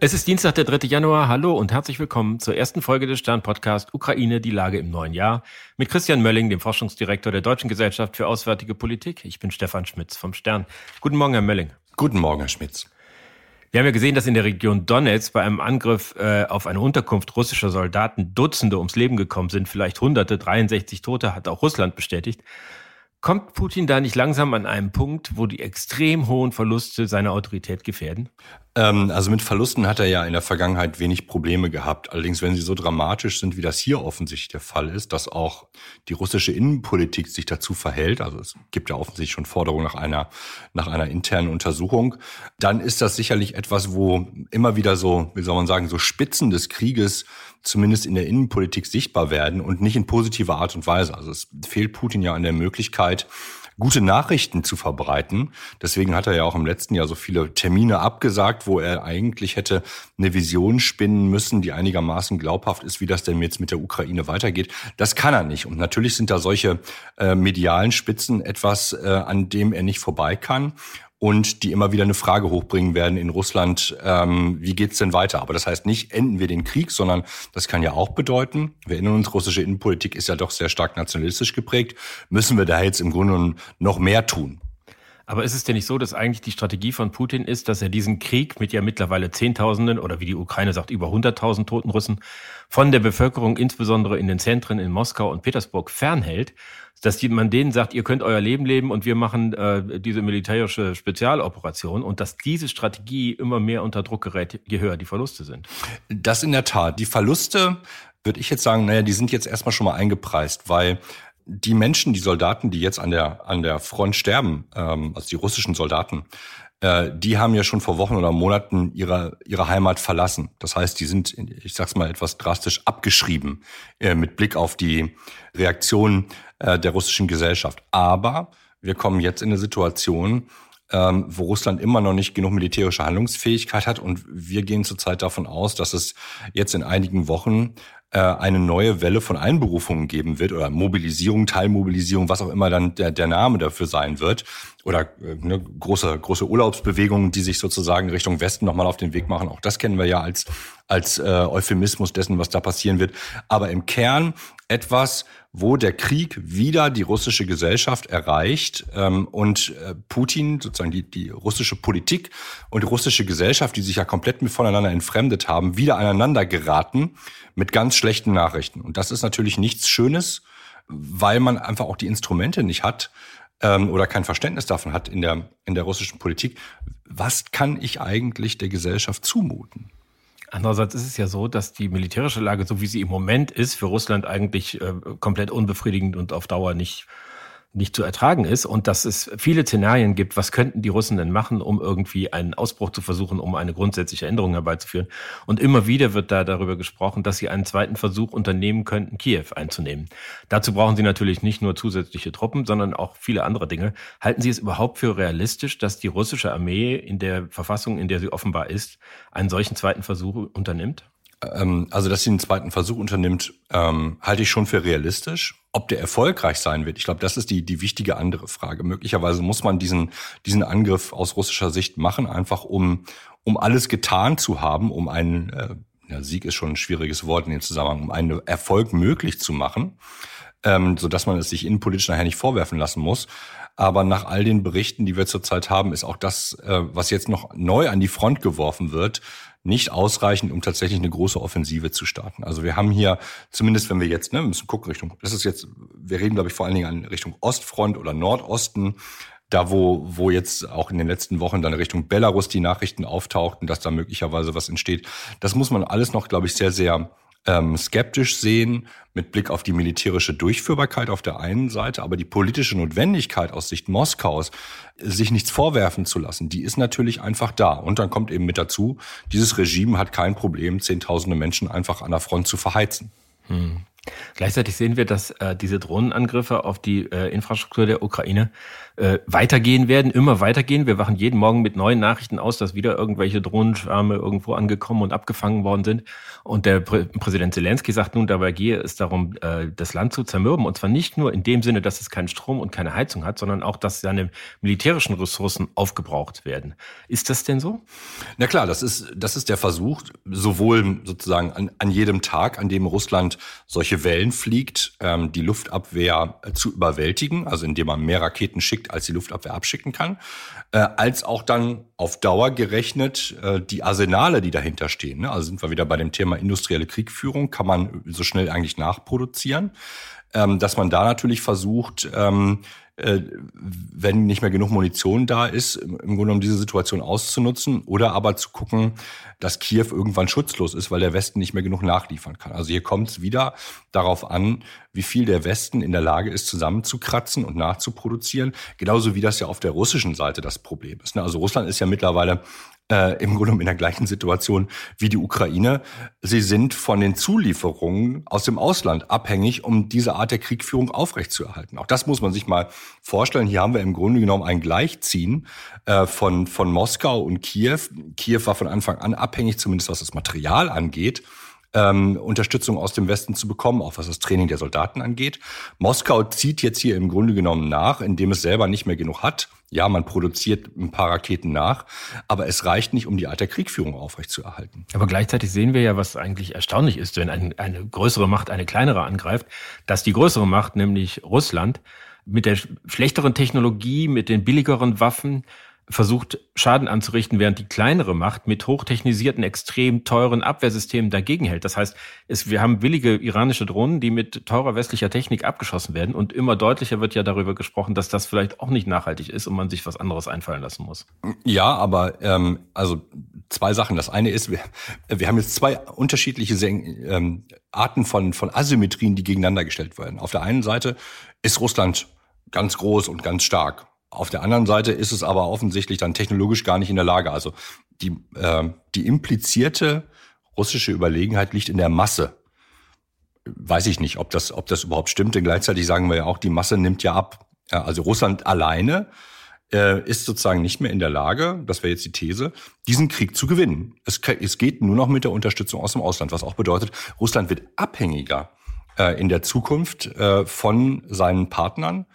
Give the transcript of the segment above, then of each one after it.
Es ist Dienstag, der 3. Januar. Hallo und herzlich willkommen zur ersten Folge des Stern-Podcast Ukraine, die Lage im neuen Jahr mit Christian Mölling, dem Forschungsdirektor der Deutschen Gesellschaft für Auswärtige Politik. Ich bin Stefan Schmitz vom Stern. Guten Morgen, Herr Mölling. Guten Morgen, Herr Schmitz. Wir haben ja gesehen, dass in der Region Donetsk bei einem Angriff äh, auf eine Unterkunft russischer Soldaten Dutzende ums Leben gekommen sind, vielleicht Hunderte, 63 Tote, hat auch Russland bestätigt. Kommt Putin da nicht langsam an einem Punkt, wo die extrem hohen Verluste seine Autorität gefährden? Ähm, also mit Verlusten hat er ja in der Vergangenheit wenig Probleme gehabt. Allerdings, wenn sie so dramatisch sind, wie das hier offensichtlich der Fall ist, dass auch die russische Innenpolitik sich dazu verhält, also es gibt ja offensichtlich schon Forderungen nach einer, nach einer internen Untersuchung, dann ist das sicherlich etwas, wo immer wieder so, wie soll man sagen, so Spitzen des Krieges zumindest in der Innenpolitik sichtbar werden und nicht in positiver Art und Weise. Also es fehlt Putin ja an der Möglichkeit, gute Nachrichten zu verbreiten. Deswegen hat er ja auch im letzten Jahr so viele Termine abgesagt, wo er eigentlich hätte eine Vision spinnen müssen, die einigermaßen glaubhaft ist, wie das denn jetzt mit der Ukraine weitergeht. Das kann er nicht. Und natürlich sind da solche äh, medialen Spitzen etwas, äh, an dem er nicht vorbei kann und die immer wieder eine Frage hochbringen werden in Russland, ähm, wie geht's denn weiter? Aber das heißt nicht, enden wir den Krieg, sondern das kann ja auch bedeuten, wir erinnern uns, russische Innenpolitik ist ja doch sehr stark nationalistisch geprägt, müssen wir da jetzt im Grunde noch mehr tun. Aber ist es denn nicht so, dass eigentlich die Strategie von Putin ist, dass er diesen Krieg mit ja mittlerweile Zehntausenden oder wie die Ukraine sagt, über 100.000 toten Russen von der Bevölkerung, insbesondere in den Zentren in Moskau und Petersburg, fernhält, dass man denen sagt, ihr könnt euer Leben leben und wir machen äh, diese militärische Spezialoperation und dass diese Strategie immer mehr unter Druck gerät, je höher die Verluste sind? Das in der Tat. Die Verluste, würde ich jetzt sagen, naja, die sind jetzt erstmal schon mal eingepreist, weil die Menschen, die Soldaten, die jetzt an der, an der Front sterben, ähm, also die russischen Soldaten, äh, die haben ja schon vor Wochen oder Monaten ihre, ihre Heimat verlassen. Das heißt, die sind, ich sag's mal etwas drastisch, abgeschrieben äh, mit Blick auf die Reaktion äh, der russischen Gesellschaft. Aber wir kommen jetzt in eine Situation, ähm, wo Russland immer noch nicht genug militärische Handlungsfähigkeit hat. Und wir gehen zurzeit davon aus, dass es jetzt in einigen Wochen äh, eine neue Welle von Einberufungen geben wird oder Mobilisierung, Teilmobilisierung, was auch immer dann der, der Name dafür sein wird. Oder äh, ne, große, große Urlaubsbewegungen, die sich sozusagen Richtung Westen nochmal auf den Weg machen. Auch das kennen wir ja als, als äh, Euphemismus dessen, was da passieren wird. Aber im Kern etwas, wo der Krieg wieder die russische Gesellschaft erreicht ähm, und äh, Putin, sozusagen die, die russische Politik und die russische Gesellschaft, die sich ja komplett mit voneinander entfremdet haben, wieder aneinander geraten mit ganz schlechten Nachrichten. Und das ist natürlich nichts Schönes, weil man einfach auch die Instrumente nicht hat ähm, oder kein Verständnis davon hat in der, in der russischen Politik. Was kann ich eigentlich der Gesellschaft zumuten? Andererseits ist es ja so, dass die militärische Lage, so wie sie im Moment ist, für Russland eigentlich äh, komplett unbefriedigend und auf Dauer nicht nicht zu ertragen ist und dass es viele Szenarien gibt, was könnten die Russen denn machen, um irgendwie einen Ausbruch zu versuchen, um eine grundsätzliche Änderung herbeizuführen. Und immer wieder wird da darüber gesprochen, dass sie einen zweiten Versuch unternehmen könnten, Kiew einzunehmen. Dazu brauchen sie natürlich nicht nur zusätzliche Truppen, sondern auch viele andere Dinge. Halten Sie es überhaupt für realistisch, dass die russische Armee in der Verfassung, in der sie offenbar ist, einen solchen zweiten Versuch unternimmt? Ähm, also, dass sie einen zweiten Versuch unternimmt, ähm, halte ich schon für realistisch. Ob der erfolgreich sein wird, ich glaube, das ist die, die wichtige andere Frage. Möglicherweise muss man diesen, diesen Angriff aus russischer Sicht machen, einfach um, um alles getan zu haben, um einen, äh, ja, Sieg ist schon ein schwieriges Wort in dem Zusammenhang, um einen Erfolg möglich zu machen, ähm, so dass man es sich innenpolitisch nachher nicht vorwerfen lassen muss. Aber nach all den Berichten, die wir zurzeit haben, ist auch das, äh, was jetzt noch neu an die Front geworfen wird, nicht ausreichend, um tatsächlich eine große Offensive zu starten. Also wir haben hier, zumindest wenn wir jetzt, ne, müssen gucken Richtung, das ist jetzt, wir reden, glaube ich, vor allen Dingen an Richtung Ostfront oder Nordosten, da wo, wo jetzt auch in den letzten Wochen dann Richtung Belarus die Nachrichten auftauchten, dass da möglicherweise was entsteht. Das muss man alles noch, glaube ich, sehr, sehr ähm, skeptisch sehen mit Blick auf die militärische Durchführbarkeit auf der einen Seite, aber die politische Notwendigkeit aus Sicht Moskaus, sich nichts vorwerfen zu lassen, die ist natürlich einfach da. Und dann kommt eben mit dazu, dieses Regime hat kein Problem, Zehntausende Menschen einfach an der Front zu verheizen. Hm. Gleichzeitig sehen wir, dass äh, diese Drohnenangriffe auf die äh, Infrastruktur der Ukraine äh, weitergehen werden, immer weitergehen. Wir wachen jeden Morgen mit neuen Nachrichten aus, dass wieder irgendwelche Drohnenschwärme irgendwo angekommen und abgefangen worden sind. Und der Prä Präsident Zelensky sagt nun, dabei gehe es darum, äh, das Land zu zermürben. Und zwar nicht nur in dem Sinne, dass es keinen Strom und keine Heizung hat, sondern auch, dass seine militärischen Ressourcen aufgebraucht werden. Ist das denn so? Na klar, das ist, das ist der Versuch, sowohl sozusagen an, an jedem Tag, an dem Russland solche Wellen fliegt, ähm, die Luftabwehr zu überwältigen, also indem man mehr Raketen schickt, als die Luftabwehr abschicken kann, äh, als auch dann auf Dauer gerechnet äh, die Arsenale, die dahinter stehen. Ne? Also sind wir wieder bei dem Thema industrielle Kriegführung, kann man so schnell eigentlich nachproduzieren, ähm, dass man da natürlich versucht, ähm, äh, wenn nicht mehr genug Munition da ist, im Grunde genommen diese Situation auszunutzen oder aber zu gucken, dass Kiew irgendwann schutzlos ist, weil der Westen nicht mehr genug nachliefern kann. Also hier kommt es wieder darauf an, wie viel der Westen in der Lage ist, zusammenzukratzen und nachzuproduzieren. Genauso wie das ja auf der russischen Seite das Problem ist. Ne? Also Russland ist ja mittlerweile äh, im Grunde in der gleichen Situation wie die Ukraine. Sie sind von den Zulieferungen aus dem Ausland abhängig, um diese Art der Kriegführung aufrechtzuerhalten. Auch das muss man sich mal vorstellen. Hier haben wir im Grunde genommen ein Gleichziehen äh, von, von Moskau und Kiew. Kiew war von Anfang an abhängig, zumindest was das Material angeht, ähm, Unterstützung aus dem Westen zu bekommen, auch was das Training der Soldaten angeht. Moskau zieht jetzt hier im Grunde genommen nach, indem es selber nicht mehr genug hat. Ja, man produziert ein paar Raketen nach, aber es reicht nicht, um die Art der Kriegführung aufrechtzuerhalten. Aber gleichzeitig sehen wir ja, was eigentlich erstaunlich ist, wenn ein, eine größere Macht eine kleinere angreift, dass die größere Macht, nämlich Russland, mit der schlechteren Technologie, mit den billigeren Waffen, versucht, Schaden anzurichten, während die kleinere Macht mit hochtechnisierten, extrem teuren Abwehrsystemen dagegen hält. Das heißt, es, wir haben billige iranische Drohnen, die mit teurer westlicher Technik abgeschossen werden. Und immer deutlicher wird ja darüber gesprochen, dass das vielleicht auch nicht nachhaltig ist und man sich was anderes einfallen lassen muss. Ja, aber ähm, also zwei Sachen. Das eine ist, wir, wir haben jetzt zwei unterschiedliche ähm, Arten von, von Asymmetrien, die gegeneinander gestellt werden. Auf der einen Seite ist Russland ganz groß und ganz stark auf der anderen Seite ist es aber offensichtlich dann technologisch gar nicht in der Lage. Also die, äh, die implizierte russische Überlegenheit liegt in der Masse. Weiß ich nicht, ob das, ob das überhaupt stimmt, denn gleichzeitig sagen wir ja auch, die Masse nimmt ja ab. Ja, also Russland alleine äh, ist sozusagen nicht mehr in der Lage, das wäre jetzt die These, diesen Krieg zu gewinnen. Es, es geht nur noch mit der Unterstützung aus dem Ausland, was auch bedeutet, Russland wird abhängiger äh, in der Zukunft äh, von seinen Partnern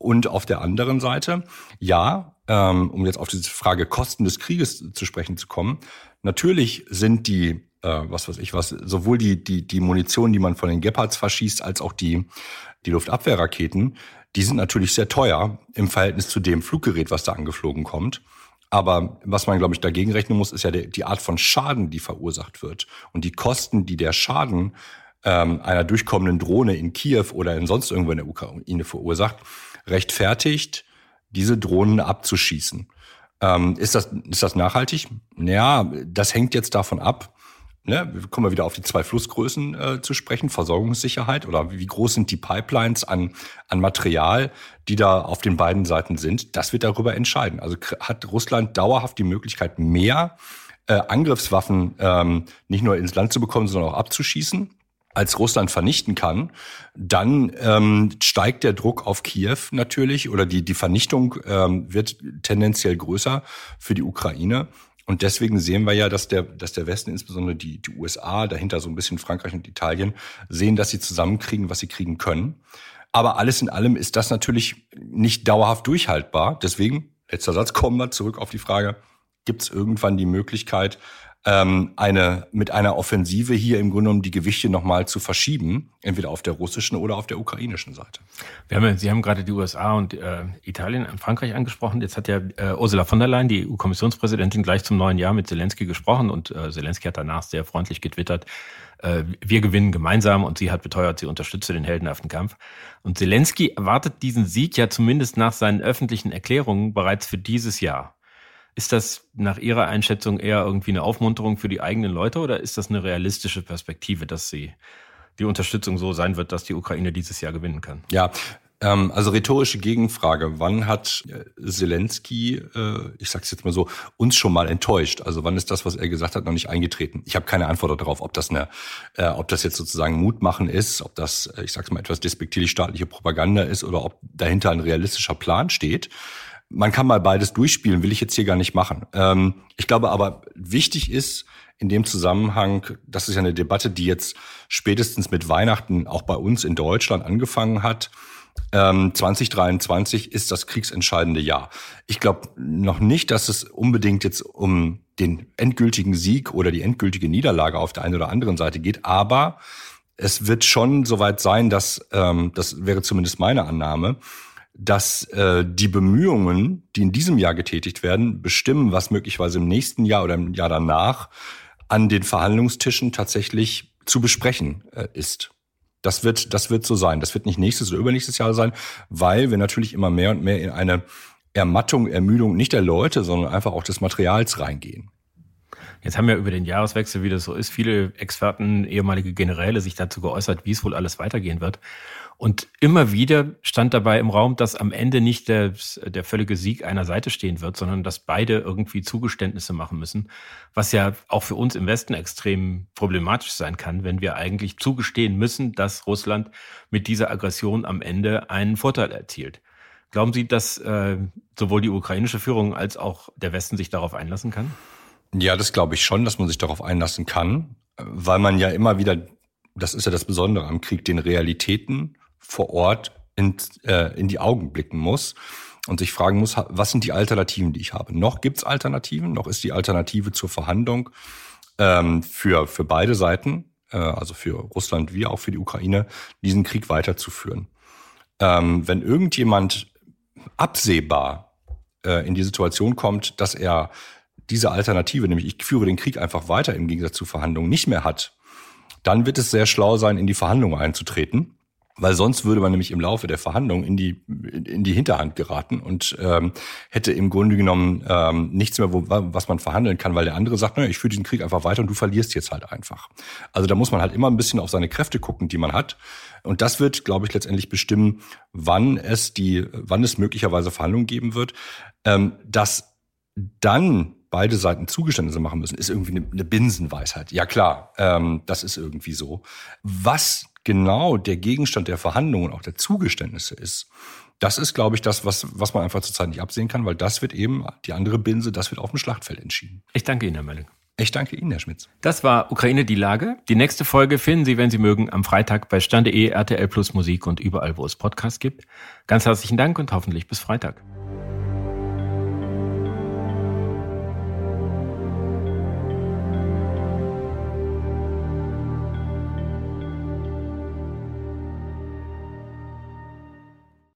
und auf der anderen Seite, ja, ähm, um jetzt auf diese Frage Kosten des Krieges zu sprechen zu kommen, natürlich sind die, äh, was weiß ich was, sowohl die, die, die Munition, die man von den Gepards verschießt, als auch die, die Luftabwehrraketen, die sind natürlich sehr teuer im Verhältnis zu dem Fluggerät, was da angeflogen kommt. Aber was man, glaube ich, dagegen rechnen muss, ist ja die, Art von Schaden, die verursacht wird. Und die Kosten, die der Schaden ähm, einer durchkommenden Drohne in Kiew oder in sonst irgendwo in der Ukraine verursacht, rechtfertigt, diese Drohnen abzuschießen. Ähm, ist, das, ist das nachhaltig? Ja, das hängt jetzt davon ab. Ne, kommen wir wieder auf die zwei Flussgrößen äh, zu sprechen, Versorgungssicherheit oder wie groß sind die Pipelines an, an Material, die da auf den beiden Seiten sind. Das wird darüber entscheiden. Also hat Russland dauerhaft die Möglichkeit, mehr äh, Angriffswaffen ähm, nicht nur ins Land zu bekommen, sondern auch abzuschießen? Als Russland vernichten kann, dann ähm, steigt der Druck auf Kiew natürlich oder die, die Vernichtung ähm, wird tendenziell größer für die Ukraine. Und deswegen sehen wir ja, dass der, dass der Westen, insbesondere die, die USA, dahinter so ein bisschen Frankreich und Italien, sehen, dass sie zusammenkriegen, was sie kriegen können. Aber alles in allem ist das natürlich nicht dauerhaft durchhaltbar. Deswegen, letzter Satz, kommen wir zurück auf die Frage, gibt es irgendwann die Möglichkeit, ähm, eine, mit einer Offensive hier im Grunde genommen die Gewichte nochmal zu verschieben, entweder auf der russischen oder auf der ukrainischen Seite. Wir haben, Sie haben gerade die USA und äh, Italien und Frankreich angesprochen. Jetzt hat ja äh, Ursula von der Leyen, die EU-Kommissionspräsidentin, gleich zum neuen Jahr mit Zelensky gesprochen und äh, Zelensky hat danach sehr freundlich getwittert, äh, wir gewinnen gemeinsam und sie hat beteuert, sie unterstütze den heldenhaften Kampf. Und Zelensky erwartet diesen Sieg ja zumindest nach seinen öffentlichen Erklärungen bereits für dieses Jahr. Ist das nach Ihrer Einschätzung eher irgendwie eine Aufmunterung für die eigenen Leute oder ist das eine realistische Perspektive, dass sie die Unterstützung so sein wird, dass die Ukraine dieses Jahr gewinnen kann? Ja, Ähm, also rhetorische Gegenfrage. Wann hat äh, Zelensky, äh, ich sag's jetzt mal so, uns schon mal enttäuscht? Also wann ist das, was er gesagt hat, noch nicht eingetreten? Ich habe keine Antwort darauf, ob das eine, äh, ob das jetzt sozusagen Mutmachen ist, ob das, ich sag's mal etwas despektierlich staatliche Propaganda ist oder ob dahinter ein realistischer Plan steht. Man kann mal beides durchspielen, will ich jetzt hier gar nicht machen. Ähm, ich glaube aber, wichtig ist in dem Zusammenhang, das ist ja eine Debatte, die jetzt spätestens mit Weihnachten auch bei uns in Deutschland angefangen hat. Ähm, 2023 ist das kriegsentscheidende Jahr. Ich glaube noch nicht, dass es unbedingt jetzt um den endgültigen Sieg oder die endgültige Niederlage auf der einen oder anderen Seite geht, aber es wird schon soweit sein, dass, ähm, das wäre zumindest meine Annahme, dass äh, die Bemühungen, die in diesem Jahr getätigt werden, bestimmen, was möglicherweise im nächsten Jahr oder im Jahr danach an den Verhandlungstischen tatsächlich zu besprechen äh, ist. Das wird, das wird so sein. Das wird nicht nächstes oder übernächstes Jahr sein, weil wir natürlich immer mehr und mehr in eine Ermattung, Ermüdung nicht der Leute, sondern einfach auch des Materials reingehen. Jetzt haben ja über den Jahreswechsel, wie das so ist, viele Experten, ehemalige Generäle sich dazu geäußert, wie es wohl alles weitergehen wird. Und immer wieder stand dabei im Raum, dass am Ende nicht der, der völlige Sieg einer Seite stehen wird, sondern dass beide irgendwie Zugeständnisse machen müssen, was ja auch für uns im Westen extrem problematisch sein kann, wenn wir eigentlich zugestehen müssen, dass Russland mit dieser Aggression am Ende einen Vorteil erzielt. Glauben Sie, dass äh, sowohl die ukrainische Führung als auch der Westen sich darauf einlassen kann? Ja, das glaube ich schon, dass man sich darauf einlassen kann, weil man ja immer wieder, das ist ja das Besondere am Krieg, den Realitäten vor Ort in, äh, in die Augen blicken muss und sich fragen muss, was sind die Alternativen, die ich habe? Noch gibt's Alternativen, noch ist die Alternative zur Verhandlung ähm, für, für beide Seiten, äh, also für Russland wie auch für die Ukraine, diesen Krieg weiterzuführen. Ähm, wenn irgendjemand absehbar äh, in die Situation kommt, dass er diese Alternative, nämlich ich führe den Krieg einfach weiter im Gegensatz zu Verhandlungen, nicht mehr hat, dann wird es sehr schlau sein, in die Verhandlungen einzutreten weil sonst würde man nämlich im Laufe der Verhandlungen in die in die Hinterhand geraten und ähm, hätte im Grunde genommen ähm, nichts mehr, wo, was man verhandeln kann, weil der andere sagt, naja, ich führe diesen Krieg einfach weiter und du verlierst jetzt halt einfach. Also da muss man halt immer ein bisschen auf seine Kräfte gucken, die man hat. Und das wird, glaube ich, letztendlich bestimmen, wann es die, wann es möglicherweise Verhandlungen geben wird. Ähm, dass dann beide Seiten Zugeständnisse machen müssen, ist irgendwie eine, eine Binsenweisheit. Ja klar, ähm, das ist irgendwie so. Was genau der Gegenstand der Verhandlungen, auch der Zugeständnisse ist, das ist, glaube ich, das, was, was man einfach zurzeit nicht absehen kann, weil das wird eben, die andere Binse, das wird auf dem Schlachtfeld entschieden. Ich danke Ihnen, Herr Melling. Ich danke Ihnen, Herr Schmitz. Das war Ukraine die Lage. Die nächste Folge finden Sie, wenn Sie mögen, am Freitag bei Stande.de, RTL Plus Musik und überall, wo es Podcasts gibt. Ganz herzlichen Dank und hoffentlich bis Freitag.